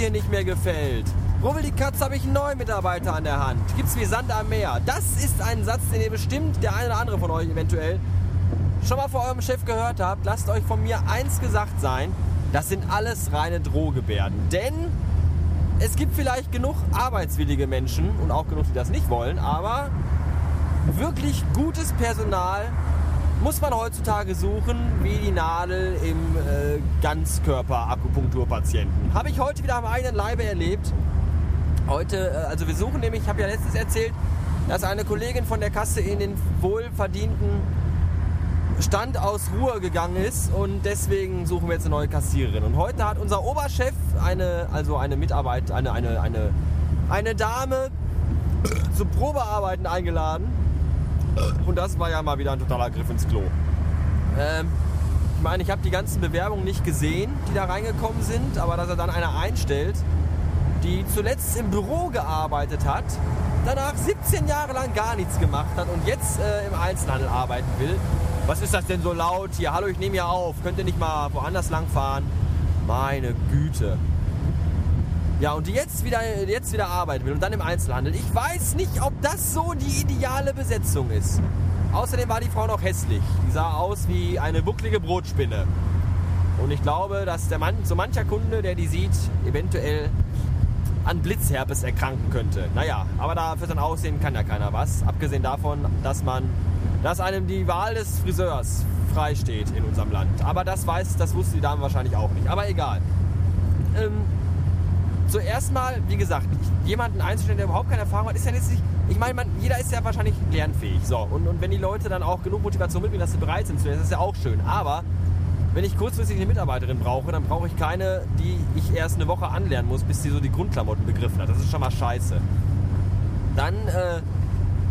dir nicht mehr gefällt. Rubbel die Katze habe ich einen neuen Mitarbeiter an der Hand. Gibt's wie Sand am Meer. Das ist ein Satz, den ihr bestimmt, der eine oder andere von euch eventuell, schon mal vor eurem Chef gehört habt. Lasst euch von mir eins gesagt sein. Das sind alles reine Drohgebärden. Denn es gibt vielleicht genug arbeitswillige Menschen und auch genug, die das nicht wollen, aber wirklich gutes Personal muss man heutzutage suchen, wie die Nadel im äh, Ganzkörper-Akupunkturpatienten. Habe ich heute wieder am eigenen Leibe erlebt. Heute, äh, also wir suchen nämlich, ich habe ja letztens erzählt, dass eine Kollegin von der Kasse in den wohlverdienten Stand aus Ruhe gegangen ist und deswegen suchen wir jetzt eine neue Kassiererin. Und heute hat unser Oberchef eine, also eine Mitarbeit, eine, eine, eine, eine Dame zum Probearbeiten eingeladen. Und das war ja mal wieder ein totaler Griff ins Klo. Ähm, ich meine, ich habe die ganzen Bewerbungen nicht gesehen, die da reingekommen sind, aber dass er dann eine einstellt, die zuletzt im Büro gearbeitet hat, danach 17 Jahre lang gar nichts gemacht hat und jetzt äh, im Einzelhandel arbeiten will, was ist das denn so laut hier? Hallo, ich nehme ja auf. Könnt ihr nicht mal woanders lang fahren? Meine Güte. Ja, und die jetzt wieder, jetzt wieder arbeiten will und dann im Einzelhandel. Ich weiß nicht, ob das so die ideale Besetzung ist. Außerdem war die Frau noch hässlich. Die sah aus wie eine bucklige Brotspinne. Und ich glaube, dass der Mann, so mancher Kunde, der die sieht, eventuell an Blitzherpes erkranken könnte. Naja, aber da für sein Aussehen kann ja keiner was. Abgesehen davon, dass man dass einem die Wahl des Friseurs freisteht in unserem Land. Aber das weiß, das wusste die Dame wahrscheinlich auch nicht. Aber egal. Ähm, zuerst mal, wie gesagt, jemanden einzustellen, der überhaupt keine Erfahrung hat, ist ja jetzt nicht. Ich meine, jeder ist ja wahrscheinlich lernfähig. So, und, und wenn die Leute dann auch genug Motivation mitbringen, dass sie bereit sind zu lernen, das ist ja auch schön. Aber wenn ich kurzfristig eine Mitarbeiterin brauche, dann brauche ich keine, die ich erst eine Woche anlernen muss, bis sie so die Grundklamotten begriffen hat. Das ist schon mal scheiße. Dann äh,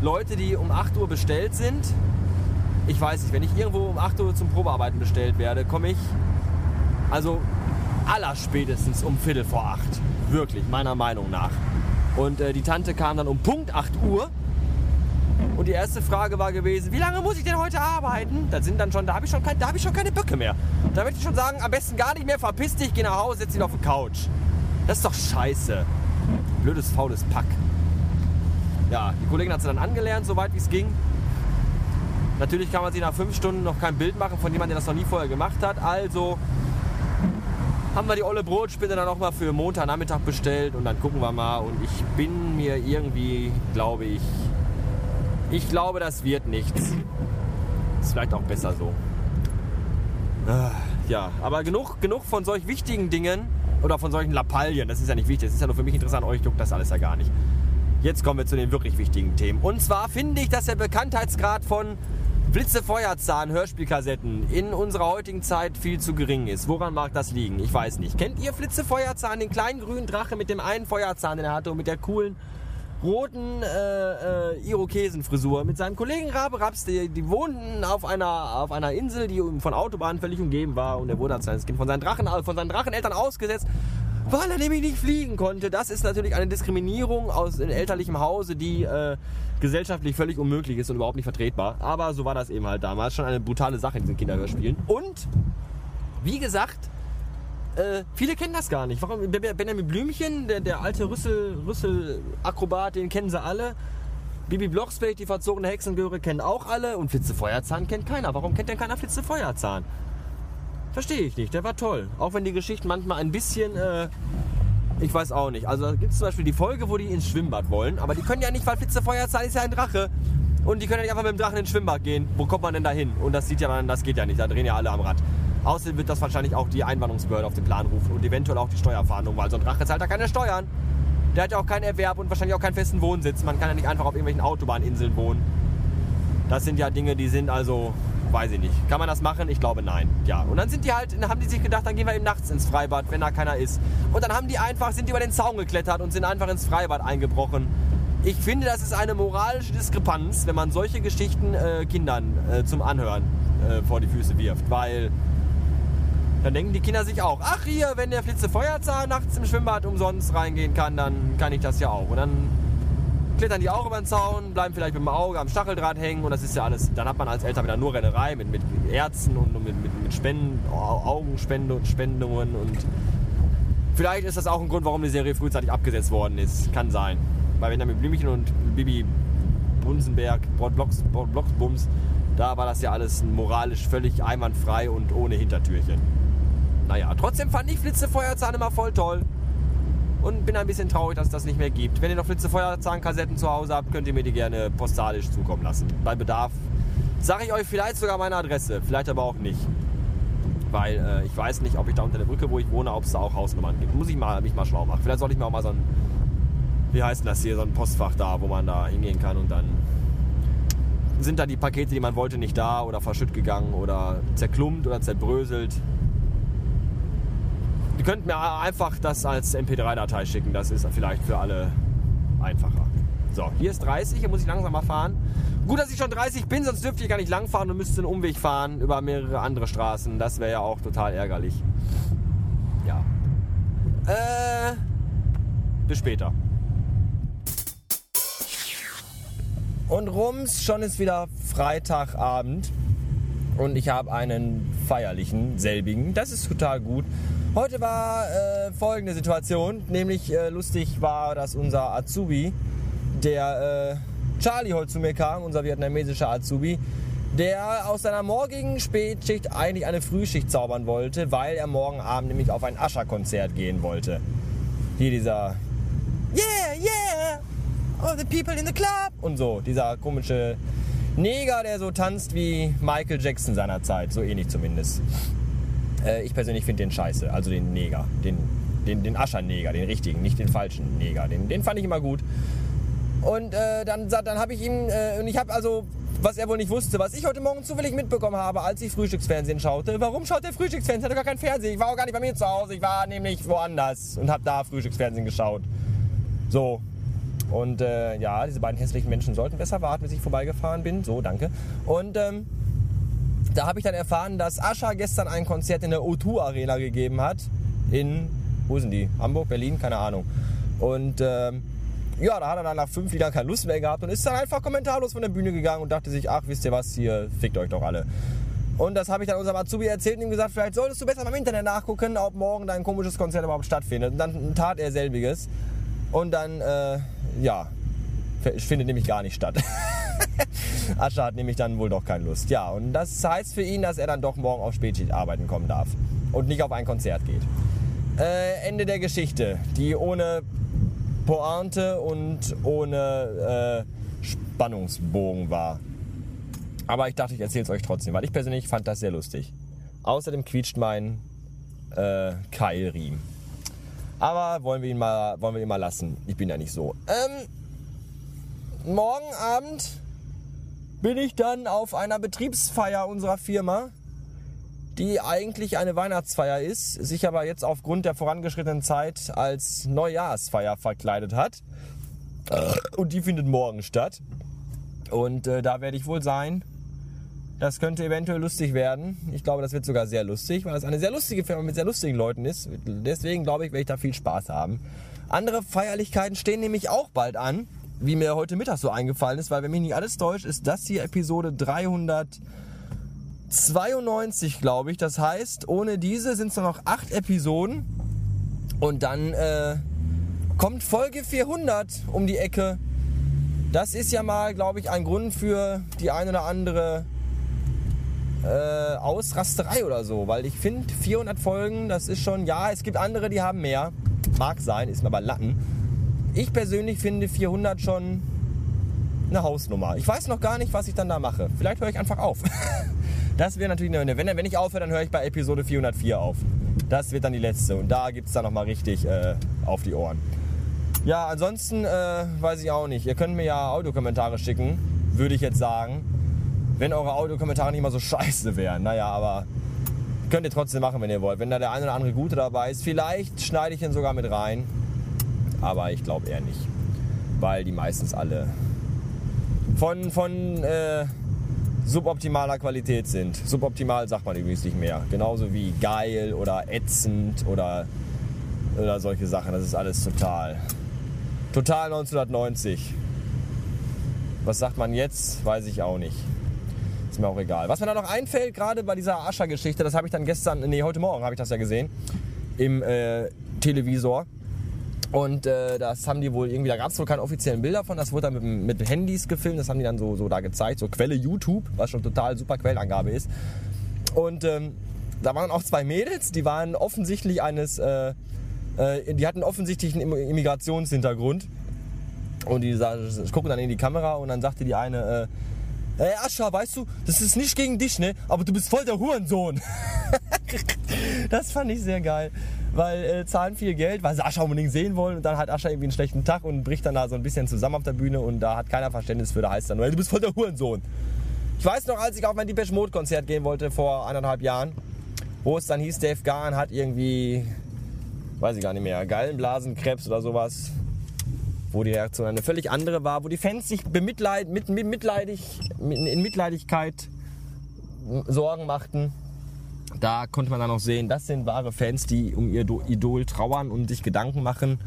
Leute, die um 8 Uhr bestellt sind. Ich weiß nicht, wenn ich irgendwo um 8 Uhr zum Probearbeiten bestellt werde, komme ich also allerspätestens um Viertel vor 8. Wirklich, meiner Meinung nach. Und äh, die Tante kam dann um Punkt 8 Uhr. Und die erste Frage war gewesen, wie lange muss ich denn heute arbeiten? Da sind dann schon, da habe ich, schon kein, hab ich schon keine Böcke mehr. Da möchte ich schon sagen, am besten gar nicht mehr, verpiss dich, geh nach Hause, setz dich auf die Couch. Das ist doch scheiße. Blödes, faules Pack ja, die Kollegin hat sie dann angelernt, soweit wie es ging. Natürlich kann man sich nach fünf Stunden noch kein Bild machen von jemandem, der das noch nie vorher gemacht hat. Also haben wir die olle Brotspinne dann auch mal für Montagnachmittag bestellt und dann gucken wir mal. Und ich bin mir irgendwie, glaube ich, ich glaube, das wird nichts. Ist vielleicht auch besser so. Ah, ja, aber genug, genug von solch wichtigen Dingen oder von solchen Lappalien. Das ist ja nicht wichtig. Das ist ja nur für mich interessant. Euch juckt das alles ja gar nicht. Jetzt kommen wir zu den wirklich wichtigen Themen. Und zwar finde ich, dass der Bekanntheitsgrad von Blitze Feuerzahn Hörspielkassetten in unserer heutigen Zeit viel zu gering ist. Woran mag das liegen? Ich weiß nicht. Kennt ihr Flitze Feuerzahn, den kleinen grünen Drache mit dem einen Feuerzahn, den er hatte und mit der coolen roten äh, äh, Irokesenfrisur mit seinem Kollegen Rabe Raps, die, die wohnten auf einer, auf einer Insel, die von Autobahnen völlig umgeben war und er wurde als kleines Kind von seinen, Drachen, von seinen Dracheneltern ausgesetzt weil er nämlich nicht fliegen konnte. Das ist natürlich eine Diskriminierung aus elterlichem Hause, die äh, gesellschaftlich völlig unmöglich ist und überhaupt nicht vertretbar. Aber so war das eben halt damals. Schon eine brutale Sache in diesen Kinderhörspielen. Und, wie gesagt, äh, viele kennen das gar nicht. Warum? Benjamin Blümchen, der, der alte Rüssel, Rüssel-Akrobat, den kennen sie alle. Bibi Blocksberg, die verzogene Hexengöre, kennen auch alle. Und Flitze Feuerzahn kennt keiner. Warum kennt denn keiner Flitze Feuerzahn? Verstehe ich nicht. Der war toll. Auch wenn die Geschichten manchmal ein bisschen. Äh, ich weiß auch nicht. Also gibt es zum Beispiel die Folge, wo die ins Schwimmbad wollen. Aber die können ja nicht, weil Flitzefeuerzahn ist ja ein Drache. Und die können ja nicht einfach mit dem Drachen ins Schwimmbad gehen. Wo kommt man denn da hin? Und das sieht ja man, das geht ja nicht. Da drehen ja alle am Rad. Außerdem wird das wahrscheinlich auch die Einwanderungsbehörde auf den Plan rufen und eventuell auch die Steuerfahndung, weil so ein Drache zahlt ja keine Steuern. Der hat ja auch keinen Erwerb und wahrscheinlich auch keinen festen Wohnsitz. Man kann ja nicht einfach auf irgendwelchen Autobahninseln wohnen. Das sind ja Dinge, die sind also Weiß ich nicht. Kann man das machen? Ich glaube nein. Ja. Und dann sind die halt, haben die sich gedacht, dann gehen wir eben nachts ins Freibad, wenn da keiner ist. Und dann haben die einfach, sind die über den Zaun geklettert und sind einfach ins Freibad eingebrochen. Ich finde, das ist eine moralische Diskrepanz, wenn man solche Geschichten äh, Kindern äh, zum Anhören äh, vor die Füße wirft. Weil dann denken die Kinder sich auch, ach hier, wenn der Flitze Feuerzahn nachts im Schwimmbad umsonst reingehen kann, dann kann ich das ja auch. Und dann klettern die auch über den Zaun, bleiben vielleicht mit dem Auge am Stacheldraht hängen und das ist ja alles, dann hat man als Eltern wieder nur Rennerei mit, mit Ärzten und mit, mit, mit Spenden, Augenspende und Vielleicht ist das auch ein Grund, warum die Serie frühzeitig abgesetzt worden ist. Kann sein. Weil wenn da mit Blümchen und Bibi Bunsenberg, Blocks, Blocksbums, da war das ja alles moralisch völlig einwandfrei und ohne Hintertürchen. Naja, trotzdem fand ich Flitzefeuerzahn immer voll toll. Und bin ein bisschen traurig, dass es das nicht mehr gibt. Wenn ihr noch Flitzefeuerzahnkassetten zu Hause habt, könnt ihr mir die gerne postalisch zukommen lassen. Bei Bedarf sage ich euch vielleicht sogar meine Adresse, vielleicht aber auch nicht. Weil äh, ich weiß nicht, ob ich da unter der Brücke, wo ich wohne, ob es da auch Hausnummern gibt. Muss ich mal, mich mal schlau machen. Vielleicht sollte ich mir auch mal so ein, wie heißt das hier, so ein Postfach da, wo man da hingehen kann und dann sind da die Pakete, die man wollte, nicht da oder verschütt gegangen oder zerklumpt oder zerbröselt. Könnt mir einfach das als MP3-Datei schicken, das ist vielleicht für alle einfacher. So, hier ist 30, hier muss ich langsam mal fahren. Gut, dass ich schon 30 bin, sonst dürfte ich gar nicht lang fahren und müsste einen Umweg fahren über mehrere andere Straßen. Das wäre ja auch total ärgerlich. Ja. Äh, bis später. Und rums, schon ist wieder Freitagabend und ich habe einen feierlichen, selbigen. Das ist total gut. Heute war äh, folgende Situation, nämlich äh, lustig war, dass unser Azubi, der äh, Charlie heute zu mir kam, unser vietnamesischer Azubi, der aus seiner morgigen Spätschicht eigentlich eine Frühschicht zaubern wollte, weil er morgen Abend nämlich auf ein Ascher-Konzert gehen wollte. Hier dieser Yeah, yeah, all the people in the club und so, dieser komische Neger, der so tanzt wie Michael Jackson seiner Zeit, so ähnlich zumindest. Äh, ich persönlich finde den scheiße, also den Neger, den, den, den Ascherneger, den richtigen, nicht den falschen Neger. Den, den fand ich immer gut. Und äh, dann, dann habe ich ihm, äh, und ich habe also, was er wohl nicht wusste, was ich heute Morgen zufällig mitbekommen habe, als ich Frühstücksfernsehen schaute. Warum schaut der Frühstücksfernsehen? Er hat gar kein Fernsehen. Ich war auch gar nicht bei mir zu Hause. Ich war nämlich woanders und habe da Frühstücksfernsehen geschaut. So. Und äh, ja, diese beiden hässlichen Menschen sollten besser warten, bis ich vorbeigefahren bin. So, danke. Und ähm, da habe ich dann erfahren, dass Ascha gestern ein Konzert in der O2 Arena gegeben hat. In, wo sind die? Hamburg, Berlin, keine Ahnung. Und ähm, ja, da hat er dann nach fünf Liedern keine Lust mehr gehabt und ist dann einfach kommentarlos von der Bühne gegangen und dachte sich, ach, wisst ihr was, hier fickt euch doch alle. Und das habe ich dann unserem Azubi erzählt und ihm gesagt, vielleicht solltest du besser mal im Internet nachgucken, ob morgen dein komisches Konzert überhaupt stattfindet. Und dann tat er selbiges. Und dann, äh, ja, findet nämlich gar nicht statt. Ascha hat nämlich dann wohl doch keine Lust. Ja, und das heißt für ihn, dass er dann doch morgen auf Spätschicht arbeiten kommen darf und nicht auf ein Konzert geht. Äh, Ende der Geschichte, die ohne Pointe und ohne äh, Spannungsbogen war. Aber ich dachte, ich erzähle es euch trotzdem, weil ich persönlich fand das sehr lustig. Außerdem quietscht mein äh, Keilriemen. Aber wollen wir ihn mal, wollen wir ihn mal lassen. Ich bin ja nicht so. Ähm, morgen Abend bin ich dann auf einer Betriebsfeier unserer Firma, die eigentlich eine Weihnachtsfeier ist, sich aber jetzt aufgrund der vorangeschrittenen Zeit als Neujahrsfeier verkleidet hat. Und die findet morgen statt. Und äh, da werde ich wohl sein. Das könnte eventuell lustig werden. Ich glaube, das wird sogar sehr lustig, weil es eine sehr lustige Firma mit sehr lustigen Leuten ist. Deswegen glaube ich, werde ich da viel Spaß haben. Andere Feierlichkeiten stehen nämlich auch bald an wie mir heute Mittag so eingefallen ist, weil wenn mich nicht alles täuscht, ist das hier Episode 392, glaube ich. Das heißt, ohne diese sind es nur noch acht Episoden und dann äh, kommt Folge 400 um die Ecke. Das ist ja mal, glaube ich, ein Grund für die eine oder andere äh, Ausrasterei oder so, weil ich finde 400 Folgen, das ist schon, ja, es gibt andere, die haben mehr, mag sein, ist mir aber Latten. Ich persönlich finde 400 schon eine Hausnummer. Ich weiß noch gar nicht, was ich dann da mache. Vielleicht höre ich einfach auf. Das wäre natürlich eine, wenn, wenn ich aufhöre, dann höre ich bei Episode 404 auf. Das wird dann die letzte und da gibt es dann nochmal richtig äh, auf die Ohren. Ja, ansonsten äh, weiß ich auch nicht. Ihr könnt mir ja Audiokommentare schicken, würde ich jetzt sagen. Wenn eure Audiokommentare nicht mal so scheiße wären. Naja, aber könnt ihr trotzdem machen, wenn ihr wollt. Wenn da der eine oder andere gute dabei ist, vielleicht schneide ich ihn sogar mit rein aber ich glaube eher nicht, weil die meistens alle von, von äh, suboptimaler Qualität sind. Suboptimal sagt man übrigens nicht mehr. Genauso wie geil oder ätzend oder, oder solche Sachen. Das ist alles total. Total 1990. Was sagt man jetzt? Weiß ich auch nicht. Ist mir auch egal. Was mir da noch einfällt, gerade bei dieser Ascher-Geschichte, das habe ich dann gestern, nee, heute Morgen habe ich das ja gesehen, im äh, Televisor. Und äh, das haben die wohl irgendwie, da gab es wohl keine offiziellen Bilder von, das wurde dann mit, mit Handys gefilmt, das haben die dann so, so da gezeigt, so Quelle YouTube, was schon total super Quellenangabe ist. Und ähm, da waren auch zwei Mädels, die waren offensichtlich eines, äh, äh, die hatten offensichtlich einen Immigrationshintergrund. Und die gucken dann in die Kamera und dann sagte die eine, äh, Ey Ascha, weißt du, das ist nicht gegen dich, ne? Aber du bist voll der Hurensohn. das fand ich sehr geil weil äh, zahlen viel Geld, weil sie Ascha unbedingt sehen wollen und dann hat Ascha irgendwie einen schlechten Tag und bricht dann da so ein bisschen zusammen auf der Bühne und da hat keiner Verständnis für, da heißt dann du bist voll der Hurensohn. Ich weiß noch, als ich auf mein Depeche Mode Konzert gehen wollte vor eineinhalb Jahren, wo es dann hieß, Dave Gahan hat irgendwie, weiß ich gar nicht mehr, Gallenblasenkrebs oder sowas, wo die Reaktion eine völlig andere war, wo die Fans sich bemitleid, mit, mit mitleidig, in Mitleidigkeit Sorgen machten da konnte man dann auch sehen, das sind wahre Fans, die um ihr Idol trauern und sich Gedanken machen.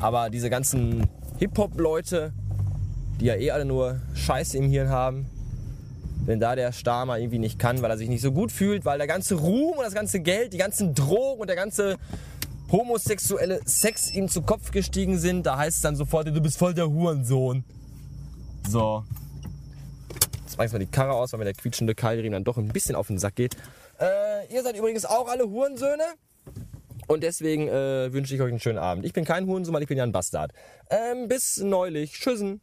Aber diese ganzen Hip-Hop-Leute, die ja eh alle nur Scheiße im Hirn haben, wenn da der Star mal irgendwie nicht kann, weil er sich nicht so gut fühlt, weil der ganze Ruhm und das ganze Geld, die ganzen Drogen und der ganze homosexuelle Sex ihm zu Kopf gestiegen sind, da heißt es dann sofort, du bist voll der Hurensohn. So. Jetzt mach ich mal die Karre aus, weil mir der quietschende Keilriemen dann doch ein bisschen auf den Sack geht. Äh, ihr seid übrigens auch alle Hurensöhne. Und deswegen äh, wünsche ich euch einen schönen Abend. Ich bin kein Hurensohn, ich bin ja ein Bastard. Ähm, bis neulich. Tschüssen.